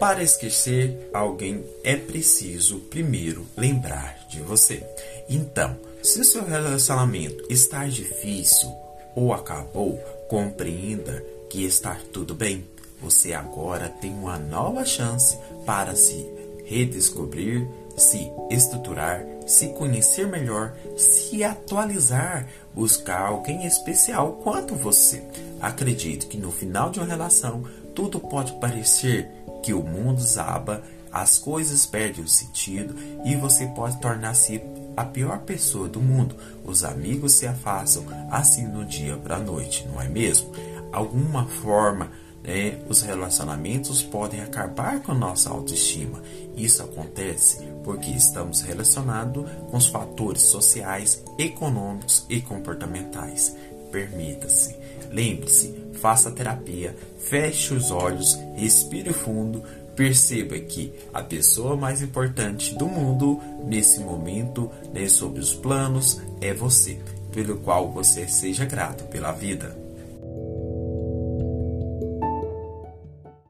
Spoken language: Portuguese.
Para esquecer alguém é preciso primeiro lembrar de você. Então, se seu relacionamento está difícil ou acabou, compreenda que está tudo bem. Você agora tem uma nova chance para se redescobrir, se estruturar, se conhecer melhor, se atualizar, buscar alguém especial quanto você. Acredito que no final de uma relação tudo pode parecer que o mundo zaba, as coisas perdem o sentido e você pode tornar-se a pior pessoa do mundo. Os amigos se afastam assim no dia para a noite, não é mesmo? Alguma forma né, os relacionamentos podem acabar com a nossa autoestima. Isso acontece porque estamos relacionados com os fatores sociais, econômicos e comportamentais. Permita-se, lembre-se, faça terapia, feche os olhos, respire fundo, perceba que a pessoa mais importante do mundo nesse momento, né, sobre os planos, é você, pelo qual você seja grato pela vida.